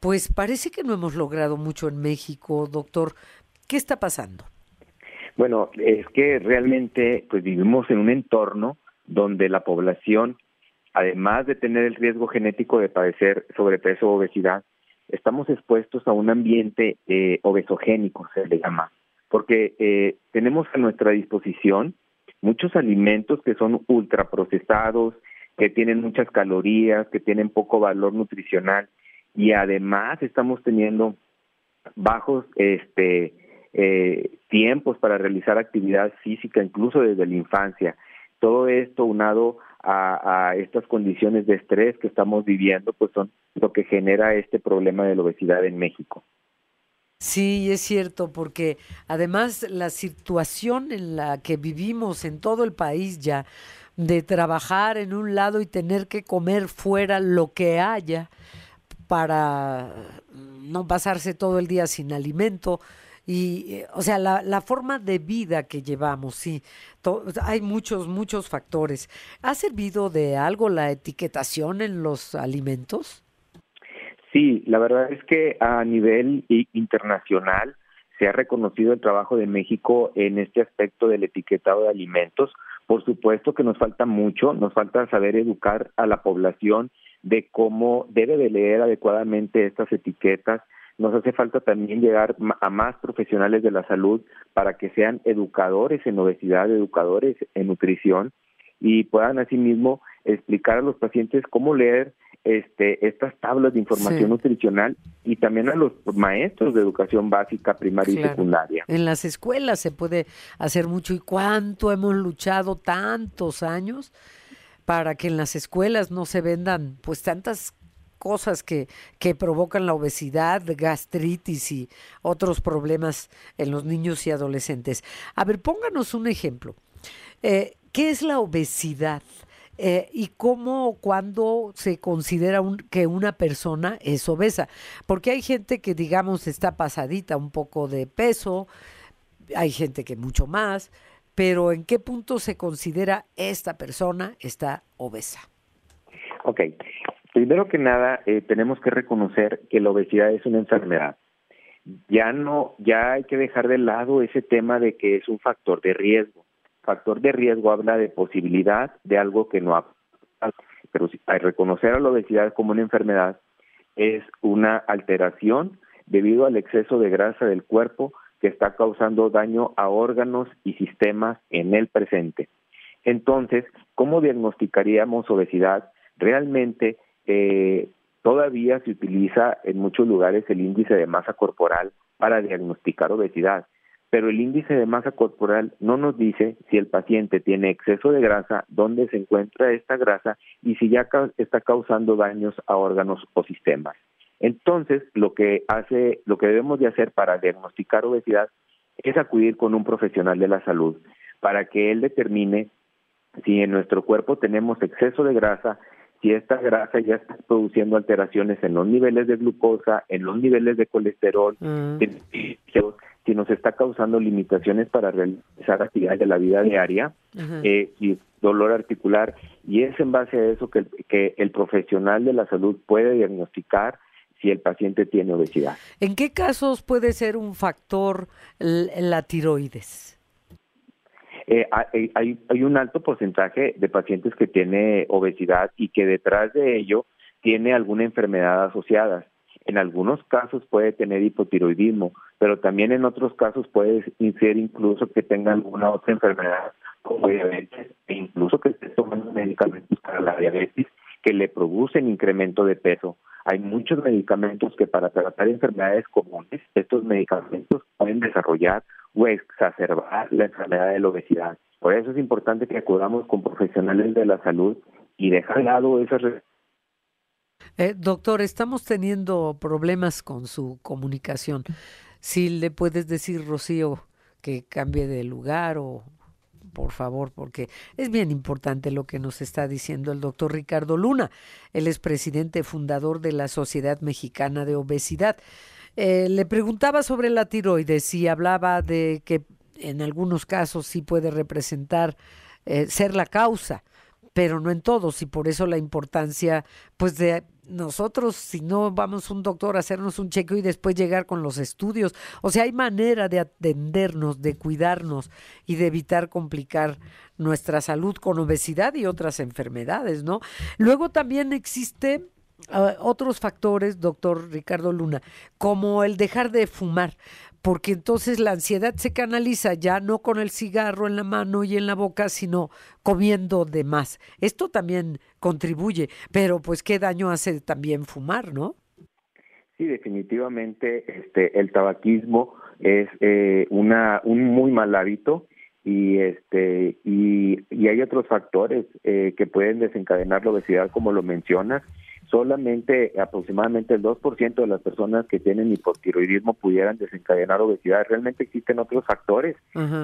pues parece que no hemos logrado mucho en México, doctor. ¿Qué está pasando? Bueno, es que realmente pues vivimos en un entorno donde la población, además de tener el riesgo genético de padecer sobrepeso o obesidad, estamos expuestos a un ambiente eh, obesogénico, se le llama, porque eh, tenemos a nuestra disposición muchos alimentos que son ultraprocesados, que tienen muchas calorías, que tienen poco valor nutricional y además estamos teniendo bajos este eh, tiempos para realizar actividad física, incluso desde la infancia. Todo esto unado a, estas condiciones de estrés que estamos viviendo, pues son lo que genera este problema de la obesidad en México. Sí, es cierto, porque además la situación en la que vivimos en todo el país ya, de trabajar en un lado y tener que comer fuera lo que haya para no pasarse todo el día sin alimento, y, eh, o sea, la, la forma de vida que llevamos, sí, hay muchos, muchos factores. ¿Ha servido de algo la etiquetación en los alimentos? Sí, la verdad es que a nivel internacional se ha reconocido el trabajo de México en este aspecto del etiquetado de alimentos. Por supuesto que nos falta mucho, nos falta saber educar a la población de cómo debe de leer adecuadamente estas etiquetas, nos hace falta también llegar a más profesionales de la salud para que sean educadores en obesidad, educadores en nutrición y puedan asimismo explicar a los pacientes cómo leer este, estas tablas de información nutricional y también a los maestros de educación básica, primaria y secundaria. En las escuelas se puede hacer mucho. Y cuánto hemos luchado tantos años para que en las escuelas no se vendan pues tantas cosas que, que provocan la obesidad, gastritis y otros problemas en los niños y adolescentes. A ver, pónganos un ejemplo. Eh, ¿Qué es la obesidad? Eh, y cómo, cuando se considera un, que una persona es obesa. Porque hay gente que, digamos, está pasadita un poco de peso, hay gente que mucho más, pero ¿en qué punto se considera esta persona está obesa? Ok, Primero que nada, eh, tenemos que reconocer que la obesidad es una enfermedad. Ya no, ya hay que dejar de lado ese tema de que es un factor de riesgo. Factor de riesgo habla de posibilidad de algo que no ha pero al reconocer a la obesidad como una enfermedad es una alteración debido al exceso de grasa del cuerpo que está causando daño a órganos y sistemas en el presente. Entonces, ¿cómo diagnosticaríamos obesidad? Realmente eh, todavía se utiliza en muchos lugares el índice de masa corporal para diagnosticar obesidad, pero el índice de masa corporal no nos dice si el paciente tiene exceso de grasa, dónde se encuentra esta grasa y si ya está causando daños a órganos o sistemas. Entonces, lo que hace, lo que debemos de hacer para diagnosticar obesidad es acudir con un profesional de la salud para que él determine si en nuestro cuerpo tenemos exceso de grasa, si esta grasa ya está produciendo alteraciones en los niveles de glucosa, en los niveles de colesterol, mm. si nos está causando limitaciones para realizar actividades de la vida diaria, eh, y dolor articular, y es en base a eso que, que el profesional de la salud puede diagnosticar si el paciente tiene obesidad. ¿En qué casos puede ser un factor la tiroides? Eh, hay, hay, un alto porcentaje de pacientes que tiene obesidad y que detrás de ello tiene alguna enfermedad asociada. En algunos casos puede tener hipotiroidismo, pero también en otros casos puede ser incluso que tenga alguna otra enfermedad como diabetes e incluso que esté tomando medicamentos para la diabetes que le producen incremento de peso. Hay muchos medicamentos que para tratar enfermedades comunes, estos medicamentos pueden desarrollar o exacerbar la enfermedad de la obesidad. Por eso es importante que acudamos con profesionales de la salud y dejar de lado esas eh, doctor, estamos teniendo problemas con su comunicación. Si le puedes decir, Rocío, que cambie de lugar o por favor, porque es bien importante lo que nos está diciendo el doctor Ricardo Luna. Él es presidente fundador de la Sociedad Mexicana de Obesidad. Eh, le preguntaba sobre la tiroides y hablaba de que en algunos casos sí puede representar eh, ser la causa, pero no en todos y por eso la importancia pues de nosotros, si no vamos un doctor a hacernos un chequeo y después llegar con los estudios, o sea, hay manera de atendernos, de cuidarnos y de evitar complicar nuestra salud con obesidad y otras enfermedades, ¿no? Luego también existe ah, otros factores, doctor Ricardo Luna, como el dejar de fumar porque entonces la ansiedad se canaliza ya no con el cigarro en la mano y en la boca, sino comiendo de más. Esto también contribuye, pero pues qué daño hace también fumar, ¿no? Sí, definitivamente este el tabaquismo es eh, una un muy mal hábito y este y, hay otros factores eh, que pueden desencadenar la obesidad como lo mencionas solamente aproximadamente el 2% de las personas que tienen hipotiroidismo pudieran desencadenar obesidad. Realmente existen otros factores,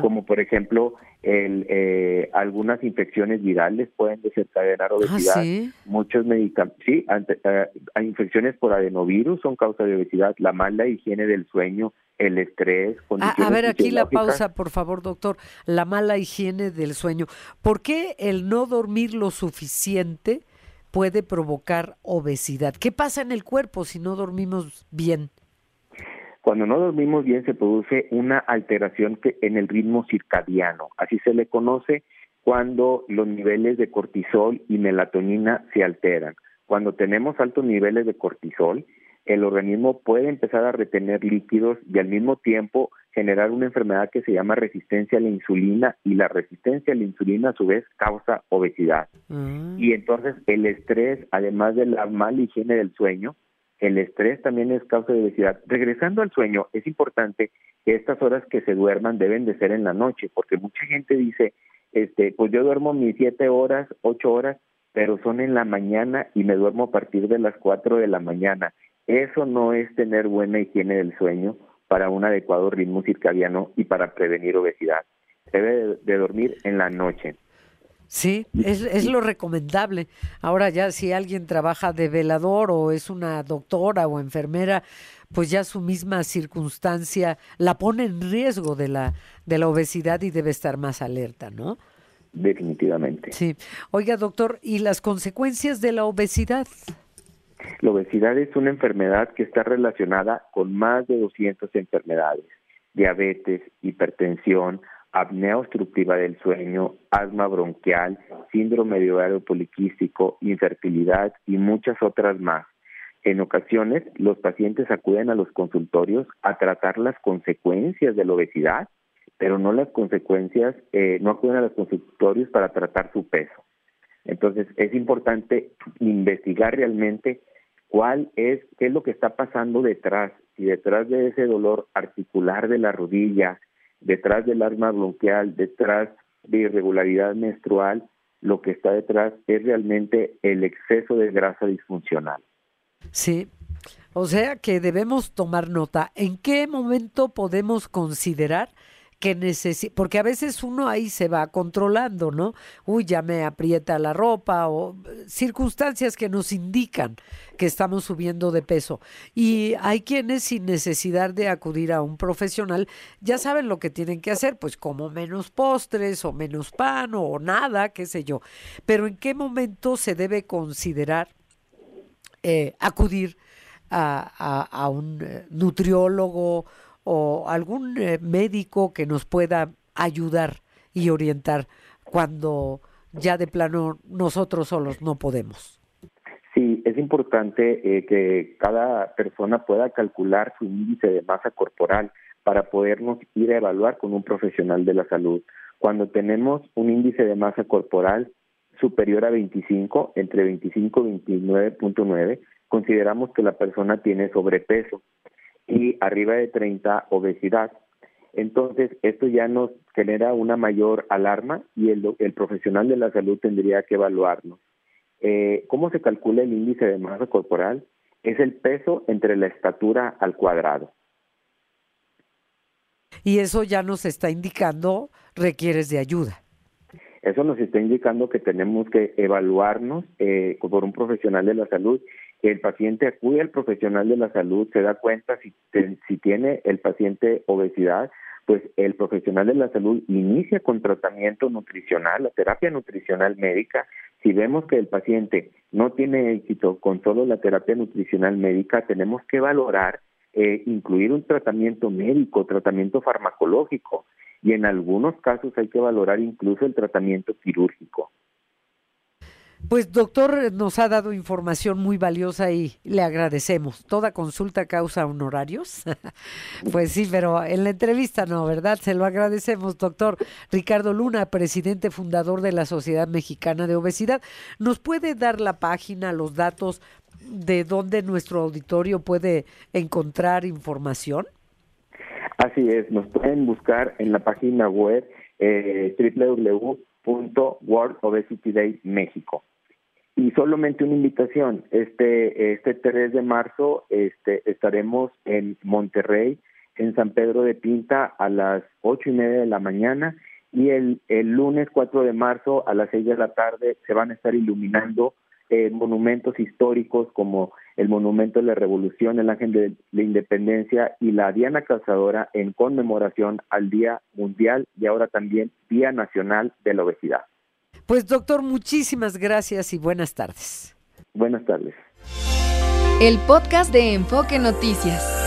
como por ejemplo el, eh, algunas infecciones virales pueden desencadenar ah, obesidad. Muchos medicamentos, sí, eh, infecciones por adenovirus son causa de obesidad, la mala higiene del sueño, el estrés. A, a, ver, aquí la pausa, por favor, doctor. La mala higiene del sueño. ¿Por qué el no dormir lo suficiente puede provocar obesidad. ¿Qué pasa en el cuerpo si no dormimos bien? Cuando no dormimos bien se produce una alteración en el ritmo circadiano, así se le conoce cuando los niveles de cortisol y melatonina se alteran. Cuando tenemos altos niveles de cortisol, el organismo puede empezar a retener líquidos y al mismo tiempo generar una enfermedad que se llama resistencia a la insulina y la resistencia a la insulina a su vez causa obesidad. Mm. Y entonces el estrés, además de la mala higiene del sueño, el estrés también es causa de obesidad. Regresando al sueño, es importante que estas horas que se duerman deben de ser en la noche, porque mucha gente dice, este, pues yo duermo mis siete horas, ocho horas, pero son en la mañana y me duermo a partir de las cuatro de la mañana. Eso no es tener buena higiene del sueño para un adecuado ritmo circadiano y para prevenir obesidad. Debe de dormir en la noche. Sí, es, es, lo recomendable. Ahora ya si alguien trabaja de velador o es una doctora o enfermera, pues ya su misma circunstancia la pone en riesgo de la, de la obesidad y debe estar más alerta, ¿no? Definitivamente. Sí. Oiga, doctor, ¿y las consecuencias de la obesidad? La obesidad es una enfermedad que está relacionada con más de 200 enfermedades, diabetes, hipertensión, apnea obstructiva del sueño, asma bronquial, síndrome de ovario poliquístico, infertilidad y muchas otras más. en ocasiones los pacientes acuden a los consultorios a tratar las consecuencias de la obesidad, pero no las consecuencias, eh, no acuden a los consultorios para tratar su peso. Entonces es importante investigar realmente cuál es, qué es lo que está pasando detrás, y detrás de ese dolor articular de la rodilla, detrás del arma bronquial, detrás de irregularidad menstrual, lo que está detrás es realmente el exceso de grasa disfuncional. Sí, o sea que debemos tomar nota. ¿En qué momento podemos considerar que necesita, porque a veces uno ahí se va controlando, ¿no? Uy, ya me aprieta la ropa o circunstancias que nos indican que estamos subiendo de peso. Y hay quienes sin necesidad de acudir a un profesional ya saben lo que tienen que hacer, pues como menos postres o menos pan o nada, qué sé yo. Pero ¿en qué momento se debe considerar eh, acudir a, a un eh, nutriólogo? O algún eh, médico que nos pueda ayudar y orientar cuando ya de plano nosotros solos no podemos. Sí, es importante eh, que cada persona pueda calcular su índice de masa corporal para podernos ir a evaluar con un profesional de la salud. Cuando tenemos un índice de masa corporal superior a 25, entre 25 y 29.9, consideramos que la persona tiene sobrepeso y arriba de 30 obesidad. Entonces, esto ya nos genera una mayor alarma y el, el profesional de la salud tendría que evaluarnos. Eh, ¿Cómo se calcula el índice de masa corporal? Es el peso entre la estatura al cuadrado. Y eso ya nos está indicando requieres de ayuda. Eso nos está indicando que tenemos que evaluarnos eh, por un profesional de la salud el paciente acude al profesional de la salud, se da cuenta si, si tiene el paciente obesidad, pues el profesional de la salud inicia con tratamiento nutricional, la terapia nutricional médica. Si vemos que el paciente no tiene éxito con solo la terapia nutricional médica, tenemos que valorar eh, incluir un tratamiento médico, tratamiento farmacológico y en algunos casos hay que valorar incluso el tratamiento quirúrgico. Pues doctor, nos ha dado información muy valiosa y le agradecemos. ¿Toda consulta causa honorarios? [laughs] pues sí, pero en la entrevista no, ¿verdad? Se lo agradecemos, doctor Ricardo Luna, presidente fundador de la Sociedad Mexicana de Obesidad. ¿Nos puede dar la página, los datos de dónde nuestro auditorio puede encontrar información? Así es, nos pueden buscar en la página web eh, México. Y solamente una invitación, este, este 3 de marzo este, estaremos en Monterrey, en San Pedro de Pinta, a las ocho y media de la mañana y el, el lunes 4 de marzo a las 6 de la tarde se van a estar iluminando eh, monumentos históricos como el Monumento de la Revolución, el Ángel de la Independencia y la Diana Cazadora en conmemoración al Día Mundial y ahora también Día Nacional de la Obesidad. Pues doctor, muchísimas gracias y buenas tardes. Buenas tardes. El podcast de Enfoque Noticias.